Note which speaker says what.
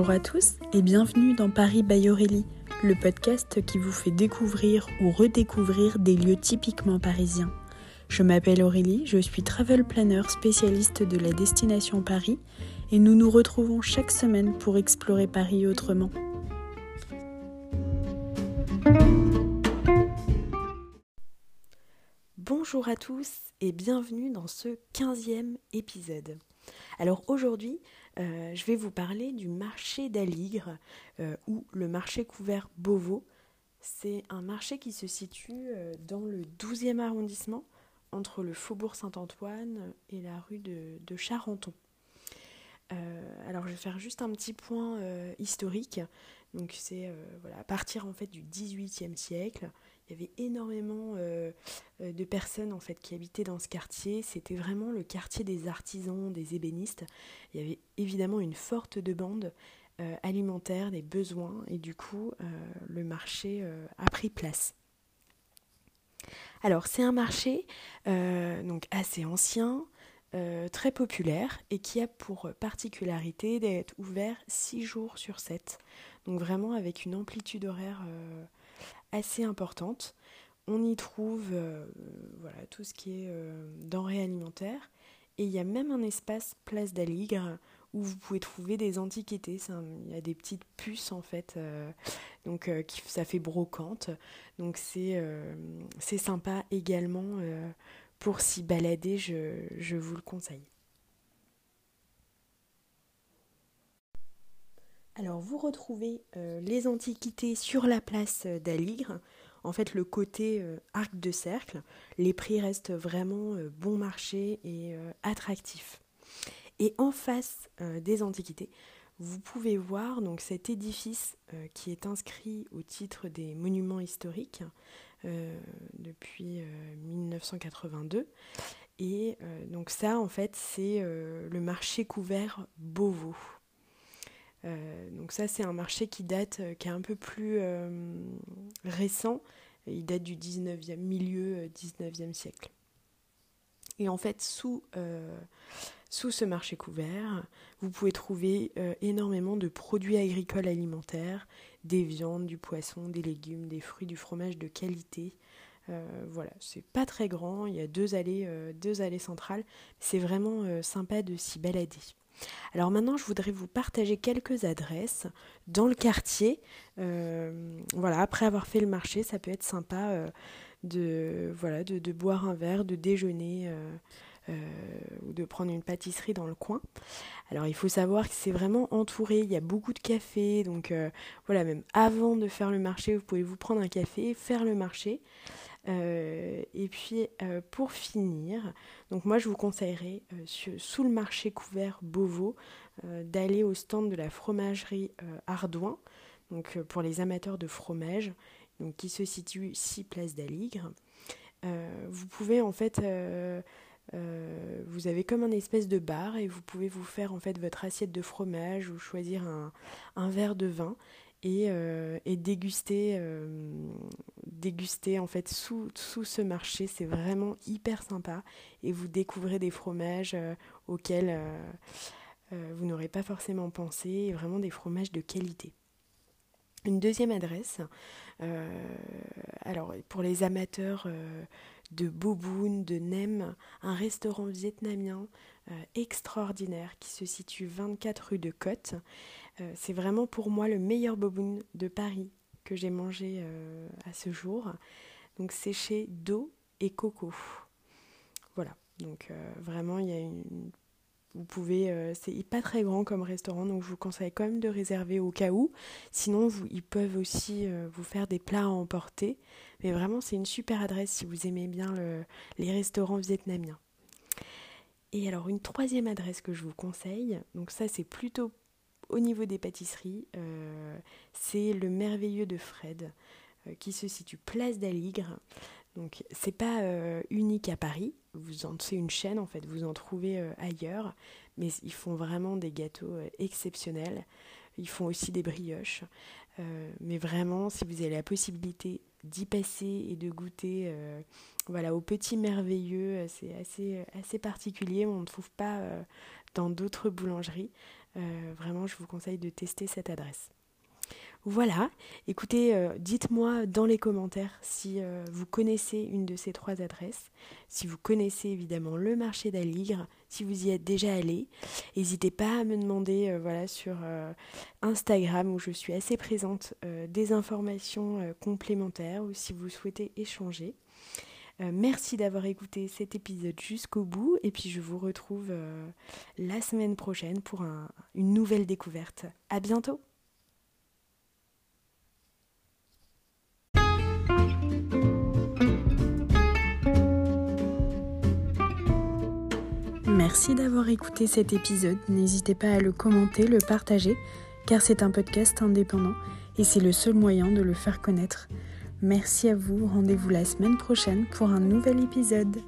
Speaker 1: Bonjour à tous et bienvenue dans Paris by Aurélie, le podcast qui vous fait découvrir ou redécouvrir des lieux typiquement parisiens. Je m'appelle Aurélie, je suis travel planner spécialiste de la destination Paris et nous nous retrouvons chaque semaine pour explorer Paris autrement. Bonjour à tous et bienvenue dans ce 15e épisode. Alors aujourd'hui, euh, je vais vous parler du marché d'Aligre euh, ou le marché couvert Beauvau. C'est un marché qui se situe euh, dans le 12e arrondissement entre le faubourg Saint-Antoine et la rue de, Charenton. alors je vais faire juste un petit point historique. Donc c'est voilà, à partir en fait du 18e siècle, il y avait énormément euh, euh, de personnes en fait qui habitaient dans ce quartier. C'était vraiment le quartier des artisans, des ébénistes. Il y avait évidemment une forte demande euh, alimentaire, des besoins, et du coup le marché a pris place. Alors c'est un marché donc assez ancien, très populaire et qui a pour particularité d'être ouvert 6 jours sur 7. Donc vraiment avec une amplitude horaire assez importante. On y trouve euh, voilà, tout ce qui est euh, denrées alimentaires. Et il y a même un espace place d'Aligre où vous pouvez trouver des antiquités. il y a des petites puces en fait, euh, donc ça fait brocante. Donc c'est sympa également pour s'y balader, je, vous le conseille. Alors vous retrouvez euh, les antiquités sur la place d'Aligre, en fait le côté euh, arc de cercle. Les prix restent vraiment euh, bon marché et attractifs. Et en face des antiquités, vous pouvez voir donc cet édifice qui est inscrit au titre des monuments historiques depuis 1982. Et donc ça en fait c'est le marché couvert Beauvau. Euh, donc ça c'est un marché qui date, euh, qui est un peu plus euh, récent, il date du 19e, milieu 19e siècle. Et en fait, sous, sous ce marché couvert, vous pouvez trouver énormément de produits agricoles alimentaires, des viandes, du poisson, des légumes, des fruits, du fromage de qualité. voilà, c'est pas très grand, il y a deux allées, deux allées centrales, c'est vraiment sympa de s'y balader. Alors maintenant, je voudrais vous partager quelques adresses dans le quartier. Euh, voilà, après avoir fait le marché, ça peut être sympa euh, de, voilà, de, boire un verre, de déjeuner euh, ou de prendre une pâtisserie dans le coin. Alors il faut savoir que c'est vraiment entouré, il y a beaucoup de cafés, donc voilà, même avant de faire le marché, vous pouvez vous prendre un café, faire le marché. Euh, et puis euh, pour finir, donc moi je vous conseillerais euh, sous le marché couvert Beauvau d'aller au stand de la fromagerie Ardouin, donc pour les amateurs de fromage, donc qui se situe 6 place d'Aligre. vous pouvez en fait vous avez comme un espèce de bar et vous pouvez vous faire en fait votre assiette de fromage ou choisir un, un verre de vin et, euh, et déguster, euh, déguster en fait sous, sous ce marché. C'est vraiment hyper sympa et vous découvrez des fromages euh, auxquels vous n'aurez pas forcément pensé, vraiment des fromages de qualité. Une deuxième adresse, alors pour les amateurs de boboon, de nem, un restaurant vietnamien extraordinaire qui se situe 24 rue de Côte euh, c'est vraiment pour moi le meilleur boboon de Paris que j'ai mangé euh, à ce jour. Donc c'est chez et Coco. Voilà. Donc euh, vraiment il y a une vous pouvez, c'est pas très grand comme restaurant, donc je vous conseille quand même de réserver au cas où. Sinon, vous, ils peuvent aussi vous faire des plats à emporter. Mais vraiment, c'est une super adresse si vous aimez bien les restaurants vietnamiens. Et alors, une troisième adresse que je vous conseille, donc ça, c'est plutôt au niveau des pâtisseries, euh, c'est le merveilleux de Fred euh, qui se situe place d'Aligre. Donc c'est pas euh, unique à Paris, vous en c'est une chaîne en fait, vous en trouvez ailleurs, mais ils font vraiment des gâteaux exceptionnels. Ils font aussi des brioches. mais vraiment, si vous avez la possibilité d'y passer et de goûter voilà, au petit merveilleux, c'est assez, assez particulier, on ne trouve pas dans d'autres boulangeries. vraiment, je vous conseille de tester cette adresse. Voilà, écoutez, euh, dites-moi dans les commentaires si euh, vous connaissez une de ces trois adresses, si vous connaissez évidemment le marché d'Aligre, si vous y êtes déjà allé. N'hésitez pas à me demander euh, voilà, sur Instagram où je suis assez présente des informations complémentaires ou si vous souhaitez échanger. merci d'avoir écouté cet épisode jusqu'au bout et puis je vous retrouve la semaine prochaine pour une nouvelle découverte. À bientôt! Merci d'avoir écouté cet épisode. N'hésitez pas à le commenter, le partager, car c'est un podcast indépendant et c'est le seul moyen de le faire connaître. Merci à vous, rendez-vous la semaine prochaine pour un nouvel épisode.